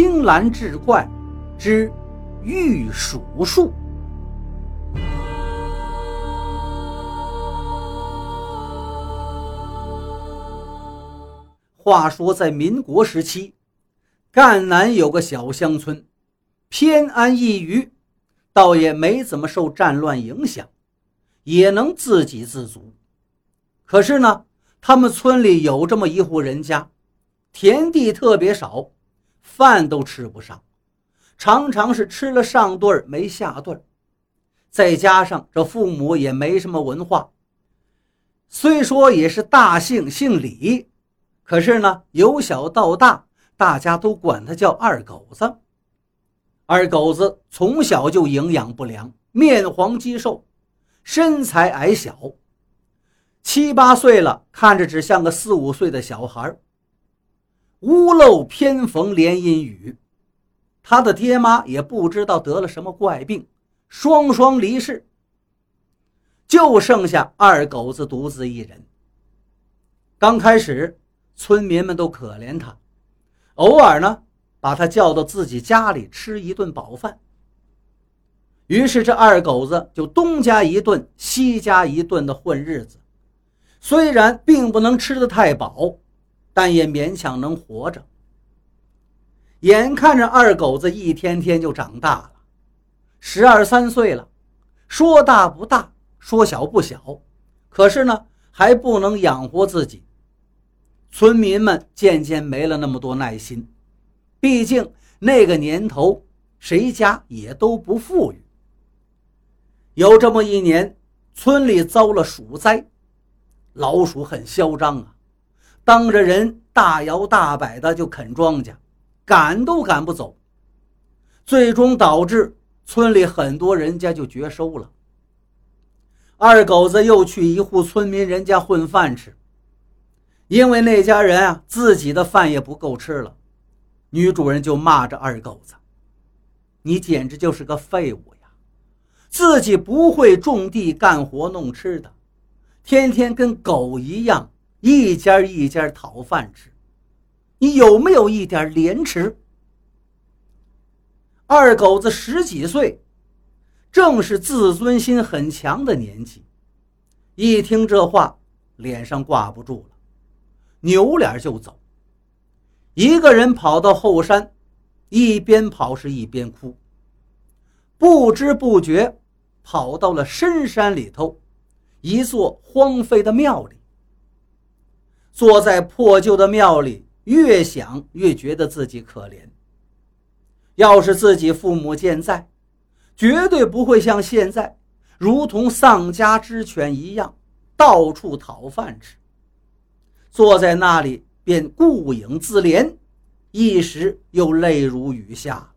青蓝志怪之玉鼠术。话说，在民国时期，赣南有个小乡村，偏安一隅，倒也没怎么受战乱影响，也能自给自足。可是呢，他们村里有这么一户人家，田地特别少，饭都吃不上，常常是吃了上顿没下顿。再加上这父母也没什么文化，虽说也是大姓，姓李。可是呢，由小到大，大家都管他叫二狗子。二狗子从小就营养不良，面黄肌瘦，身材矮小，七八岁了，看着只像个四五岁的小孩屋漏偏逢连阴雨，他的爹妈也不知道得了什么怪病，双双离世，就剩下二狗子独自一人。刚开始。村民们都可怜他，偶尔呢把他叫到自己家里吃一顿饱饭。于是这二狗子就东家一顿西家一顿的混日子，虽然并不能吃得太饱，但也勉强能活着。眼看着二狗子一天天就长大了，十二三岁了，说大不大，说小不小，可是呢还不能养活自己。村民们渐渐没了那么多耐心，毕竟那个年头，谁家也都不富裕。有这么一年，村里遭了鼠灾，老鼠很嚣张啊，当着人大摇大摆的就啃庄稼，赶都赶不走，最终导致村里很多人家就绝收了。二狗子又去一户村民人家混饭吃。因为那家人啊，自己的饭也不够吃了，女主人就骂着二狗子：“你简直就是个废物呀！自己不会种地干活弄吃的，天天跟狗一样，一家一家讨饭吃，你有没有一点廉耻？”二狗子十几岁，正是自尊心很强的年纪，一听这话，脸上挂不住了。扭脸就走，一个人跑到后山，一边跑是一边哭。不知不觉，跑到了深山里头，一座荒废的庙里。坐在破旧的庙里，越想越觉得自己可怜。要是自己父母健在，绝对不会像现在，如同丧家之犬一样，到处讨饭吃。坐在那里便顾影自怜，一时又泪如雨下，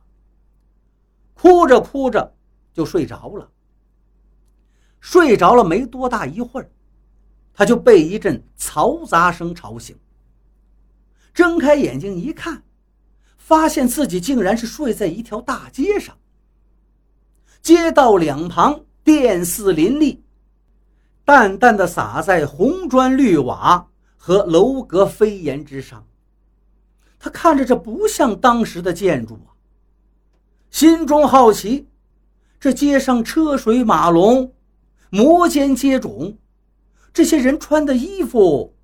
哭着哭着就睡着了。睡着了没多大一会儿，他就被一阵嘈杂声吵醒。睁开眼睛一看，发现自己竟然是睡在一条大街上。街道两旁电似林立，淡淡的洒在红砖绿瓦。和楼阁飞檐之上，他看着这不像当时的建筑啊，心中好奇，这街上车水马龙，摩肩接踵，这些人穿的衣服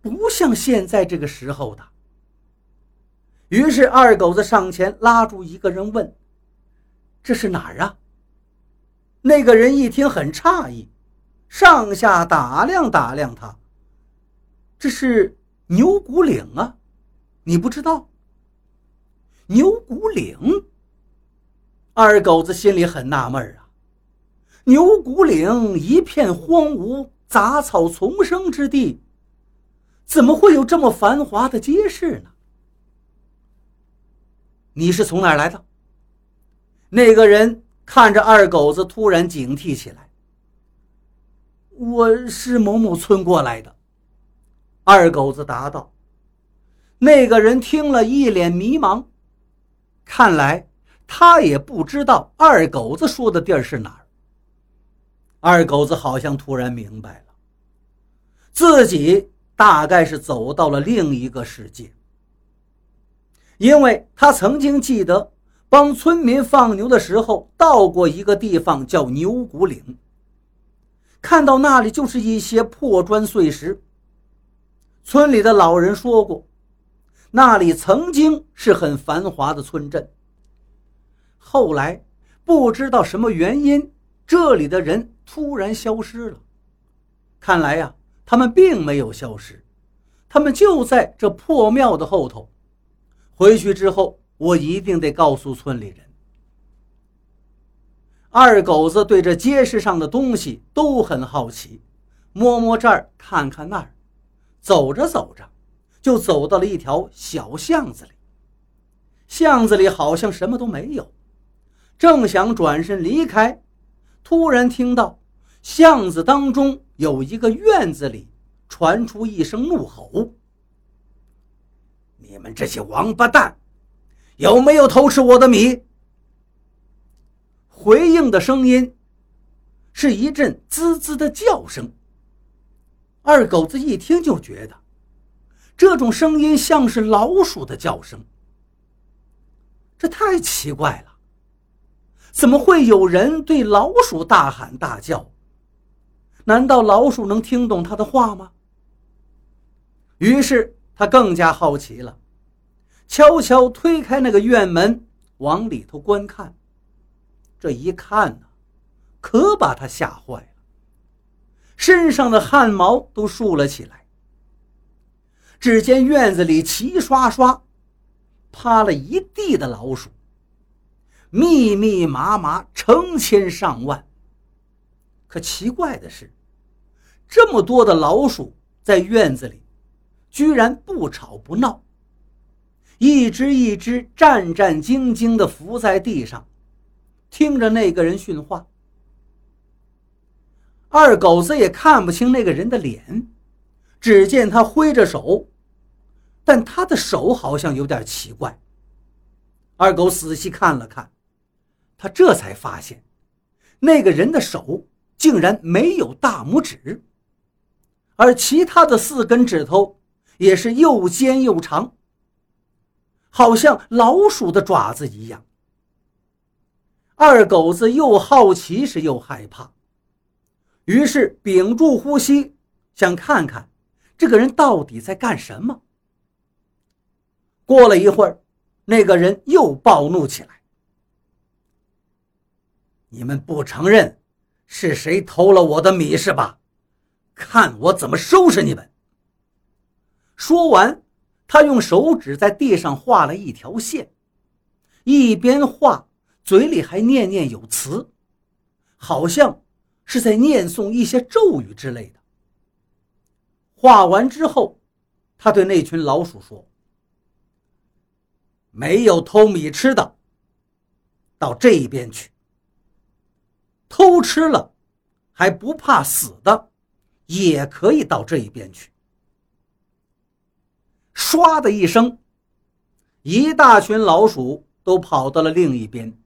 不像现在这个时候的。于是二狗子上前拉住一个人问：“这是哪儿啊？”那个人一听很诧异，上下打量打量他。这是牛骨岭啊，你不知道？牛骨岭。二狗子心里很纳闷啊，牛骨岭一片荒芜、杂草丛生之地，怎么会有这么繁华的街市呢？你是从哪儿来的？那个人看着二狗子，突然警惕起来。我是某某村过来的。二狗子答道：“那个人听了一脸迷茫，看来他也不知道二狗子说的地儿是哪儿。”二狗子好像突然明白了，自己大概是走到了另一个世界。因为他曾经记得帮村民放牛的时候到过一个地方叫牛骨岭，看到那里就是一些破砖碎石。村里的老人说过，那里曾经是很繁华的村镇。后来不知道什么原因，这里的人突然消失了。看来呀，他们并没有消失，他们就在这破庙的后头。回去之后，我一定得告诉村里人。二狗子对这街市上的东西都很好奇，摸摸这儿，看看那儿。走着走着，就走到了一条小巷子里。巷子里好像什么都没有，正想转身离开，突然听到巷子当中有一个院子里传出一声怒吼：“你们这些王八蛋，有没有偷吃我的米？”回应的声音是一阵滋滋的叫声。二狗子一听就觉得，这种声音像是老鼠的叫声。这太奇怪了，怎么会有人对老鼠大喊大叫？难道老鼠能听懂他的话吗？于是他更加好奇了，悄悄推开那个院门，往里头观看。这一看呢，可把他吓坏了。身上的汗毛都竖了起来。只见院子里齐刷刷趴了一地的老鼠，密密麻麻，成千上万。可奇怪的是，这么多的老鼠在院子里，居然不吵不闹，一只一只战战兢兢地伏在地上，听着那个人训话。二狗子也看不清那个人的脸，只见他挥着手，但他的手好像有点奇怪。二狗仔细看了看，他这才发现，那个人的手竟然没有大拇指，而其他的四根指头也是又尖又长，好像老鼠的爪子一样。二狗子又好奇是又害怕。于是屏住呼吸，想看看这个人到底在干什么。过了一会儿，那个人又暴怒起来：“你们不承认是谁偷了我的米是吧？看我怎么收拾你们！”说完，他用手指在地上画了一条线，一边画，嘴里还念念有词，好像……是在念诵一些咒语之类的。画完之后，他对那群老鼠说：“没有偷米吃的，到这边去；偷吃了还不怕死的，也可以到这一边去。”唰的一声，一大群老鼠都跑到了另一边，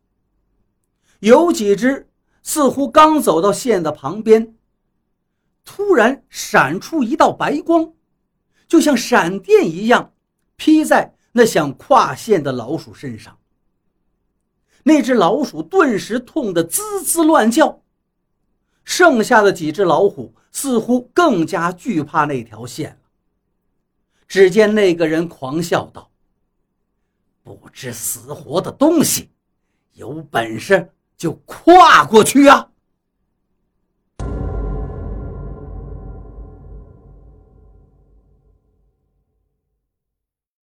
有几只。似乎刚走到线的旁边，突然闪出一道白光，就像闪电一样，劈在那想跨线的老鼠身上。那只老鼠顿时痛得滋滋乱叫，剩下的几只老虎似乎更加惧怕那条线了。只见那个人狂笑道：“不知死活的东西，有本事！”就跨过去啊！